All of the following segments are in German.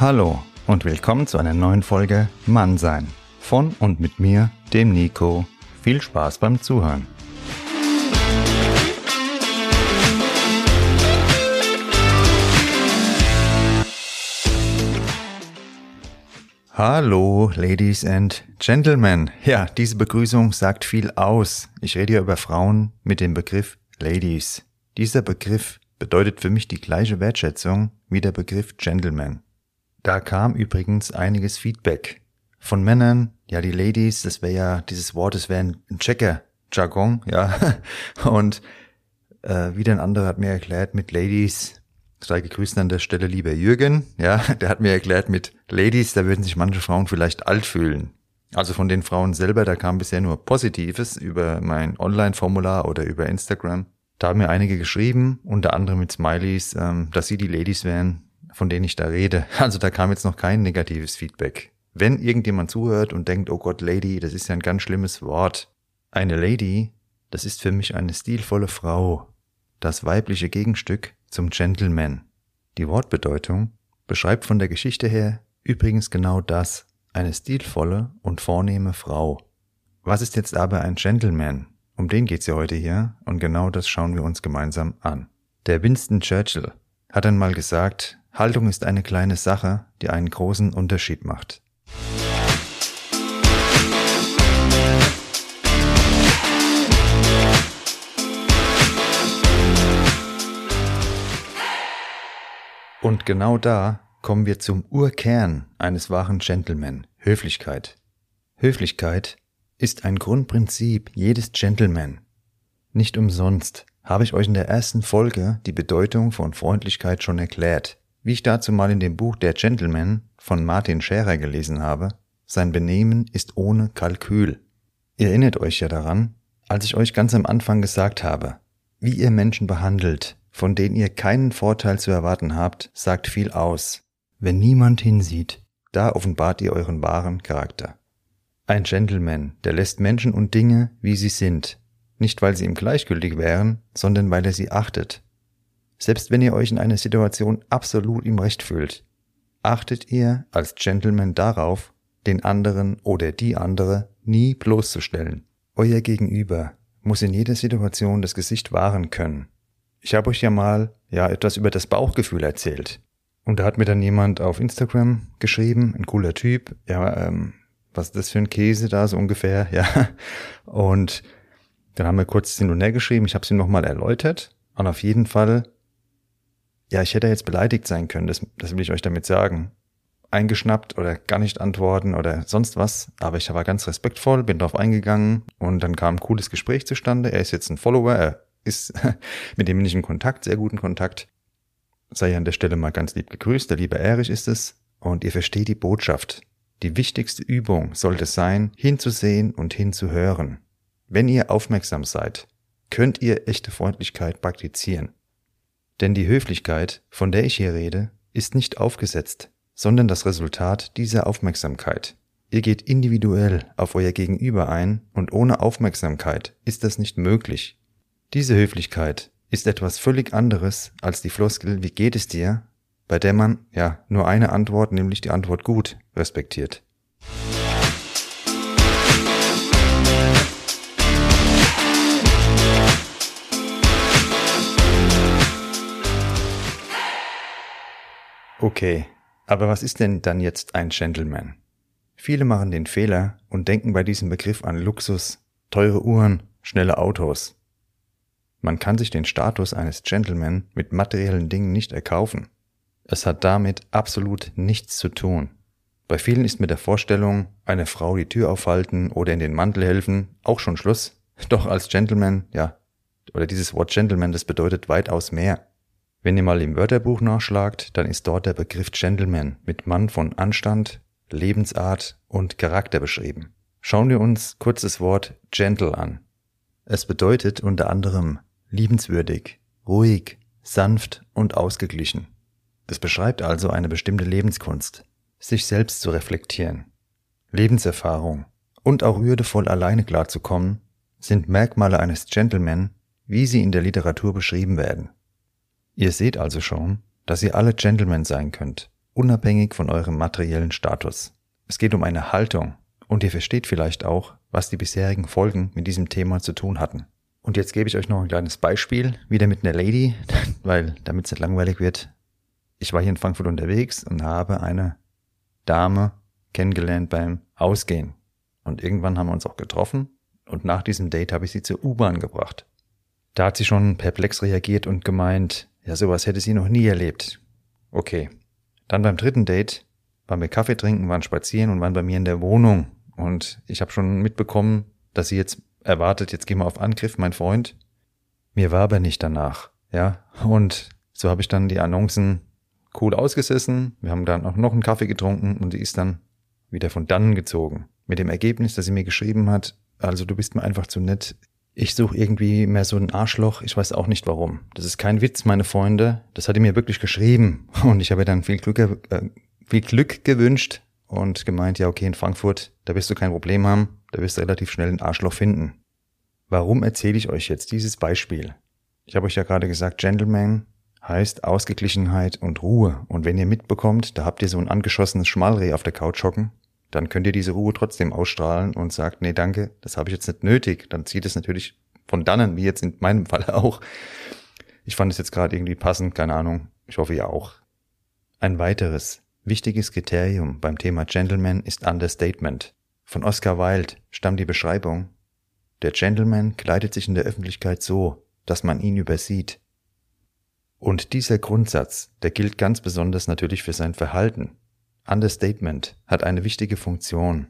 Hallo und willkommen zu einer neuen Folge Mannsein. Von und mit mir, dem Nico. Viel Spaß beim Zuhören. Hallo, Ladies and Gentlemen. Ja, diese Begrüßung sagt viel aus. Ich rede hier über Frauen mit dem Begriff Ladies. Dieser Begriff bedeutet für mich die gleiche Wertschätzung wie der Begriff Gentleman. Da kam übrigens einiges Feedback von Männern. Ja, die Ladies, das wäre ja, dieses Wort, das wäre ein Checker, Jargon, ja. Und äh, wieder ein anderer hat mir erklärt, mit Ladies, sei gegrüßt an der Stelle lieber Jürgen, ja, der hat mir erklärt, mit Ladies, da würden sich manche Frauen vielleicht alt fühlen. Also von den Frauen selber, da kam bisher nur Positives über mein Online-Formular oder über Instagram. Da haben mir einige geschrieben, unter anderem mit Smileys, ähm, dass sie die Ladies wären, von denen ich da rede. Also da kam jetzt noch kein negatives Feedback. Wenn irgendjemand zuhört und denkt, oh Gott, Lady, das ist ja ein ganz schlimmes Wort. Eine Lady, das ist für mich eine stilvolle Frau. Das weibliche Gegenstück zum Gentleman. Die Wortbedeutung beschreibt von der Geschichte her übrigens genau das, eine stilvolle und vornehme Frau. Was ist jetzt aber ein Gentleman? Um den geht's ja heute hier und genau das schauen wir uns gemeinsam an. Der Winston Churchill hat einmal gesagt, Haltung ist eine kleine Sache, die einen großen Unterschied macht. Und genau da kommen wir zum Urkern eines wahren Gentleman, Höflichkeit. Höflichkeit ist ein Grundprinzip jedes Gentleman. Nicht umsonst habe ich euch in der ersten Folge die Bedeutung von Freundlichkeit schon erklärt. Wie ich dazu mal in dem Buch Der Gentleman von Martin Scherer gelesen habe, sein Benehmen ist ohne Kalkül. Ihr erinnert euch ja daran, als ich euch ganz am Anfang gesagt habe, wie ihr Menschen behandelt, von denen ihr keinen Vorteil zu erwarten habt, sagt viel aus. Wenn niemand hinsieht, da offenbart ihr euren wahren Charakter. Ein Gentleman, der lässt Menschen und Dinge, wie sie sind, nicht weil sie ihm gleichgültig wären, sondern weil er sie achtet selbst wenn ihr euch in einer Situation absolut im Recht fühlt, achtet ihr als Gentleman darauf, den anderen oder die andere nie bloßzustellen. Euer Gegenüber muss in jeder Situation das Gesicht wahren können. Ich habe euch ja mal ja etwas über das Bauchgefühl erzählt. Und da hat mir dann jemand auf Instagram geschrieben, ein cooler Typ, ja, ähm, was ist das für ein Käse da so ungefähr, ja. Und dann haben wir kurz hin und her geschrieben, ich habe es ihm nochmal erläutert. Und auf jeden Fall ja, ich hätte jetzt beleidigt sein können, das, das will ich euch damit sagen. Eingeschnappt oder gar nicht antworten oder sonst was, aber ich war ganz respektvoll, bin darauf eingegangen und dann kam ein cooles Gespräch zustande. Er ist jetzt ein Follower, er ist mit dem bin ich in Kontakt, sehr guten Kontakt. Sei an der Stelle mal ganz lieb gegrüßt, der liebe Erich ist es und ihr versteht die Botschaft. Die wichtigste Übung sollte sein, hinzusehen und hinzuhören. Wenn ihr aufmerksam seid, könnt ihr echte Freundlichkeit praktizieren. Denn die Höflichkeit, von der ich hier rede, ist nicht aufgesetzt, sondern das Resultat dieser Aufmerksamkeit. Ihr geht individuell auf euer Gegenüber ein und ohne Aufmerksamkeit ist das nicht möglich. Diese Höflichkeit ist etwas völlig anderes als die Floskel Wie geht es dir, bei der man, ja, nur eine Antwort, nämlich die Antwort gut, respektiert. Okay, aber was ist denn dann jetzt ein Gentleman? Viele machen den Fehler und denken bei diesem Begriff an Luxus, teure Uhren, schnelle Autos. Man kann sich den Status eines Gentleman mit materiellen Dingen nicht erkaufen. Es hat damit absolut nichts zu tun. Bei vielen ist mit der Vorstellung, eine Frau die Tür aufhalten oder in den Mantel helfen, auch schon Schluss. Doch als Gentleman, ja, oder dieses Wort Gentleman, das bedeutet weitaus mehr. Wenn ihr mal im Wörterbuch nachschlagt, dann ist dort der Begriff Gentleman mit Mann von Anstand, Lebensart und Charakter beschrieben. Schauen wir uns kurz das Wort gentle an. Es bedeutet unter anderem liebenswürdig, ruhig, sanft und ausgeglichen. Es beschreibt also eine bestimmte Lebenskunst, sich selbst zu reflektieren. Lebenserfahrung und auch würdevoll alleine klarzukommen sind Merkmale eines Gentleman, wie sie in der Literatur beschrieben werden. Ihr seht also schon, dass ihr alle Gentlemen sein könnt, unabhängig von eurem materiellen Status. Es geht um eine Haltung und ihr versteht vielleicht auch, was die bisherigen Folgen mit diesem Thema zu tun hatten. Und jetzt gebe ich euch noch ein kleines Beispiel, wieder mit einer Lady, weil damit es nicht langweilig wird. Ich war hier in Frankfurt unterwegs und habe eine Dame kennengelernt beim Ausgehen. Und irgendwann haben wir uns auch getroffen und nach diesem Date habe ich sie zur U-Bahn gebracht. Da hat sie schon perplex reagiert und gemeint, ja, sowas hätte sie noch nie erlebt. Okay. Dann beim dritten Date waren wir Kaffee trinken, waren spazieren und waren bei mir in der Wohnung. Und ich habe schon mitbekommen, dass sie jetzt erwartet, jetzt gehen wir auf Angriff, mein Freund. Mir war aber nicht danach, ja. Und so habe ich dann die Annoncen cool ausgesessen. Wir haben dann auch noch einen Kaffee getrunken und sie ist dann wieder von dannen gezogen. Mit dem Ergebnis, dass sie mir geschrieben hat, also du bist mir einfach zu nett, ich suche irgendwie mehr so ein Arschloch. Ich weiß auch nicht warum. Das ist kein Witz, meine Freunde. Das hat er mir wirklich geschrieben. Und ich habe dann viel Glück, äh, viel Glück gewünscht und gemeint, ja, okay, in Frankfurt, da wirst du kein Problem haben. Da wirst du relativ schnell ein Arschloch finden. Warum erzähle ich euch jetzt dieses Beispiel? Ich habe euch ja gerade gesagt, Gentleman heißt Ausgeglichenheit und Ruhe. Und wenn ihr mitbekommt, da habt ihr so ein angeschossenes Schmalreh auf der Couch hocken, dann könnt ihr diese Ruhe trotzdem ausstrahlen und sagt, nee, danke, das habe ich jetzt nicht nötig. Dann zieht es natürlich von dannen, wie jetzt in meinem Fall auch. Ich fand es jetzt gerade irgendwie passend, keine Ahnung. Ich hoffe ihr auch. Ein weiteres wichtiges Kriterium beim Thema Gentleman ist Understatement. Von Oscar Wilde stammt die Beschreibung, der Gentleman kleidet sich in der Öffentlichkeit so, dass man ihn übersieht. Und dieser Grundsatz, der gilt ganz besonders natürlich für sein Verhalten. Understatement hat eine wichtige Funktion.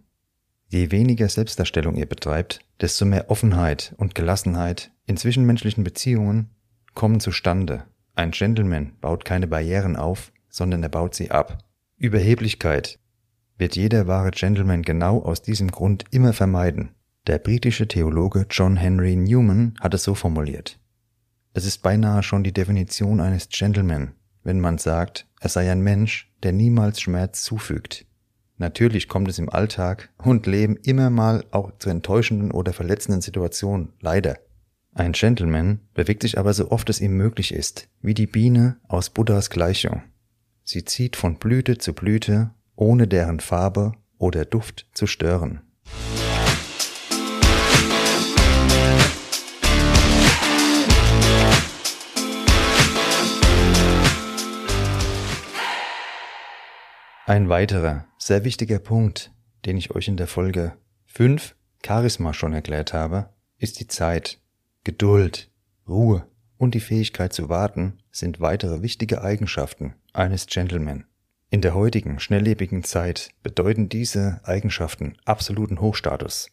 Je weniger Selbstdarstellung ihr betreibt, desto mehr Offenheit und Gelassenheit in zwischenmenschlichen Beziehungen kommen zustande. Ein Gentleman baut keine Barrieren auf, sondern er baut sie ab. Überheblichkeit wird jeder wahre Gentleman genau aus diesem Grund immer vermeiden. Der britische Theologe John Henry Newman hat es so formuliert. Es ist beinahe schon die Definition eines Gentleman, wenn man sagt, er sei ein Mensch, der niemals Schmerz zufügt. Natürlich kommt es im Alltag und Leben immer mal auch zu enttäuschenden oder verletzenden Situationen, leider. Ein Gentleman bewegt sich aber so oft es ihm möglich ist, wie die Biene aus Buddhas Gleichung. Sie zieht von Blüte zu Blüte, ohne deren Farbe oder Duft zu stören. Ein weiterer, sehr wichtiger Punkt, den ich euch in der Folge 5 Charisma schon erklärt habe, ist die Zeit, Geduld, Ruhe und die Fähigkeit zu warten sind weitere wichtige Eigenschaften eines Gentleman. In der heutigen, schnelllebigen Zeit bedeuten diese Eigenschaften absoluten Hochstatus.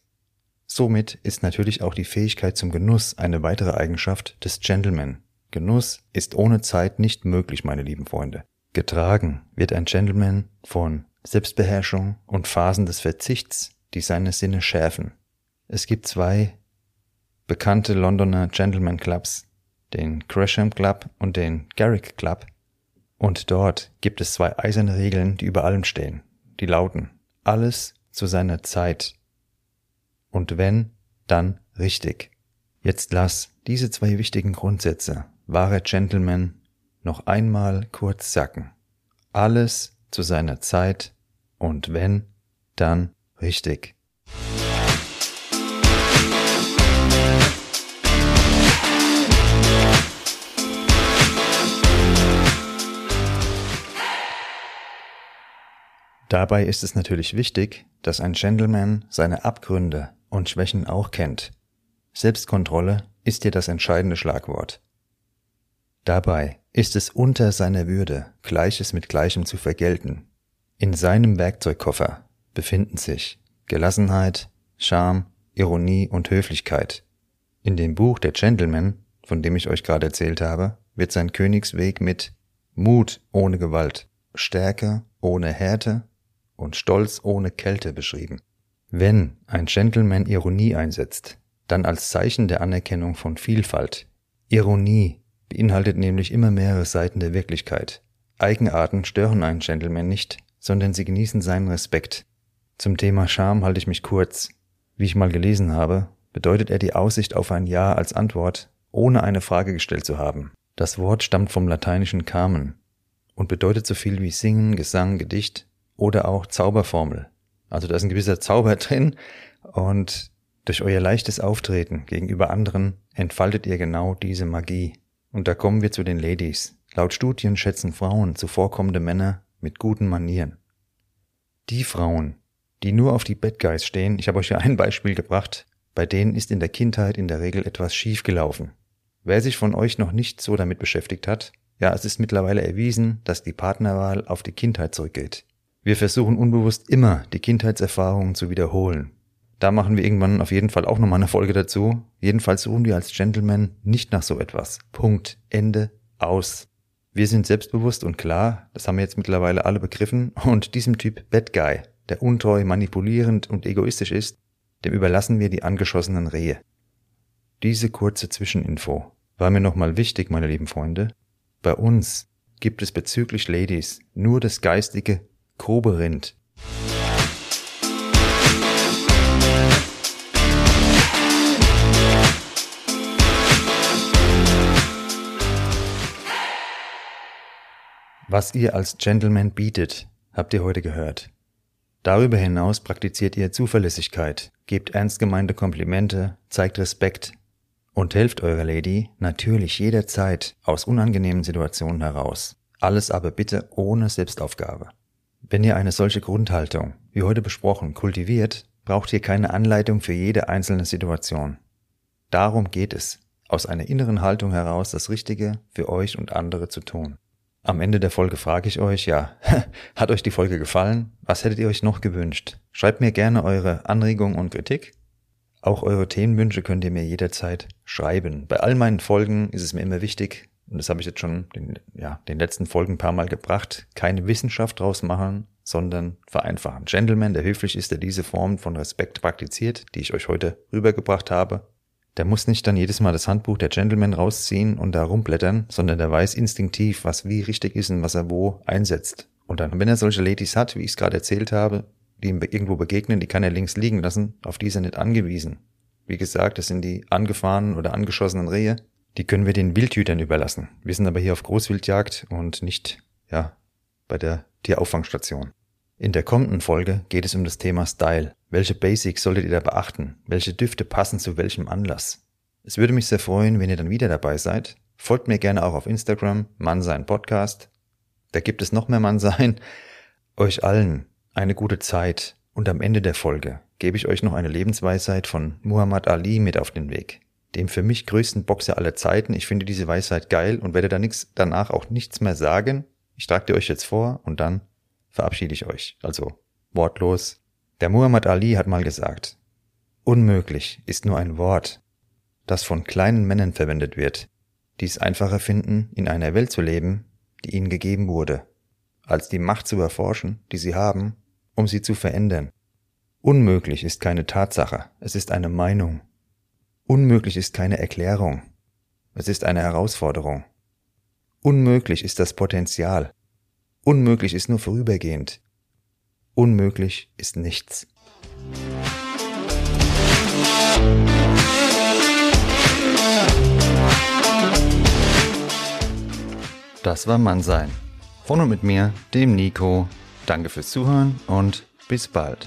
Somit ist natürlich auch die Fähigkeit zum Genuss eine weitere Eigenschaft des Gentleman. Genuss ist ohne Zeit nicht möglich, meine lieben Freunde. Getragen wird ein Gentleman von Selbstbeherrschung und Phasen des Verzichts, die seine Sinne schärfen. Es gibt zwei bekannte Londoner Gentleman Clubs, den Gresham Club und den Garrick Club, und dort gibt es zwei eiserne Regeln, die über allem stehen. Die lauten, alles zu seiner Zeit. Und wenn, dann richtig. Jetzt lass diese zwei wichtigen Grundsätze, wahre Gentleman noch einmal kurz sacken. Alles zu seiner Zeit und wenn, dann richtig. Dabei ist es natürlich wichtig, dass ein Gentleman seine Abgründe und Schwächen auch kennt. Selbstkontrolle ist hier das entscheidende Schlagwort. Dabei ist es unter seiner Würde, Gleiches mit Gleichem zu vergelten. In seinem Werkzeugkoffer befinden sich Gelassenheit, Charme, Ironie und Höflichkeit. In dem Buch Der Gentleman, von dem ich euch gerade erzählt habe, wird sein Königsweg mit Mut ohne Gewalt, Stärke ohne Härte und Stolz ohne Kälte beschrieben. Wenn ein Gentleman Ironie einsetzt, dann als Zeichen der Anerkennung von Vielfalt. Ironie beinhaltet nämlich immer mehrere Seiten der Wirklichkeit. Eigenarten stören einen Gentleman nicht, sondern sie genießen seinen Respekt. Zum Thema Scham halte ich mich kurz. Wie ich mal gelesen habe, bedeutet er die Aussicht auf ein Ja als Antwort, ohne eine Frage gestellt zu haben. Das Wort stammt vom lateinischen Carmen und bedeutet so viel wie Singen, Gesang, Gedicht oder auch Zauberformel. Also da ist ein gewisser Zauber drin und durch euer leichtes Auftreten gegenüber anderen entfaltet ihr genau diese Magie. Und da kommen wir zu den Ladies. Laut Studien schätzen Frauen zuvorkommende Männer mit guten Manieren. Die Frauen, die nur auf die Bad Guys stehen, ich habe euch ja ein Beispiel gebracht, bei denen ist in der Kindheit in der Regel etwas schiefgelaufen. Wer sich von euch noch nicht so damit beschäftigt hat, ja, es ist mittlerweile erwiesen, dass die Partnerwahl auf die Kindheit zurückgeht. Wir versuchen unbewusst immer, die Kindheitserfahrungen zu wiederholen. Da machen wir irgendwann auf jeden Fall auch nochmal eine Folge dazu. Jedenfalls suchen wir als Gentleman nicht nach so etwas. Punkt. Ende. Aus. Wir sind selbstbewusst und klar, das haben wir jetzt mittlerweile alle begriffen, und diesem Typ Bad Guy, der untreu, manipulierend und egoistisch ist, dem überlassen wir die angeschossenen Rehe. Diese kurze Zwischeninfo war mir nochmal wichtig, meine lieben Freunde. Bei uns gibt es bezüglich Ladies nur das geistige grobe Was ihr als Gentleman bietet, habt ihr heute gehört. Darüber hinaus praktiziert ihr Zuverlässigkeit, gebt ernst gemeinte Komplimente, zeigt Respekt und helft eurer Lady natürlich jederzeit aus unangenehmen Situationen heraus. Alles aber bitte ohne Selbstaufgabe. Wenn ihr eine solche Grundhaltung, wie heute besprochen, kultiviert, braucht ihr keine Anleitung für jede einzelne Situation. Darum geht es, aus einer inneren Haltung heraus das Richtige für euch und andere zu tun. Am Ende der Folge frage ich euch, ja, hat euch die Folge gefallen? Was hättet ihr euch noch gewünscht? Schreibt mir gerne eure Anregungen und Kritik. Auch eure Themenwünsche könnt ihr mir jederzeit schreiben. Bei all meinen Folgen ist es mir immer wichtig, und das habe ich jetzt schon den, ja, den letzten Folgen ein paar Mal gebracht, keine Wissenschaft draus machen, sondern vereinfachen. Gentleman, der höflich ist, der diese Form von Respekt praktiziert, die ich euch heute rübergebracht habe, der muss nicht dann jedes Mal das Handbuch der Gentleman rausziehen und da rumblättern, sondern der weiß instinktiv, was wie richtig ist und was er wo einsetzt. Und dann, wenn er solche Ladies hat, wie ich es gerade erzählt habe, die ihm irgendwo begegnen, die kann er links liegen lassen, auf die ist er nicht angewiesen. Wie gesagt, das sind die angefahrenen oder angeschossenen Rehe, die können wir den Wildhütern überlassen. Wir sind aber hier auf Großwildjagd und nicht, ja, bei der Tierauffangstation. In der kommenden Folge geht es um das Thema Style. Welche Basics solltet ihr da beachten? Welche Düfte passen zu welchem Anlass? Es würde mich sehr freuen, wenn ihr dann wieder dabei seid. Folgt mir gerne auch auf Instagram, Mannsein Podcast. Da gibt es noch mehr Mannsein. Euch allen eine gute Zeit und am Ende der Folge gebe ich euch noch eine Lebensweisheit von Muhammad Ali mit auf den Weg dem für mich größten Boxer aller Zeiten. Ich finde diese Weisheit geil und werde da nix, danach auch nichts mehr sagen. Ich trage dir euch jetzt vor und dann verabschiede ich euch. Also wortlos. Der Muhammad Ali hat mal gesagt, unmöglich ist nur ein Wort, das von kleinen Männern verwendet wird, die es einfacher finden, in einer Welt zu leben, die ihnen gegeben wurde, als die Macht zu erforschen, die sie haben, um sie zu verändern. Unmöglich ist keine Tatsache, es ist eine Meinung. Unmöglich ist keine Erklärung. Es ist eine Herausforderung. Unmöglich ist das Potenzial. Unmöglich ist nur vorübergehend. Unmöglich ist nichts. Das war Mannsein. Von und mit mir, dem Nico. Danke fürs Zuhören und bis bald.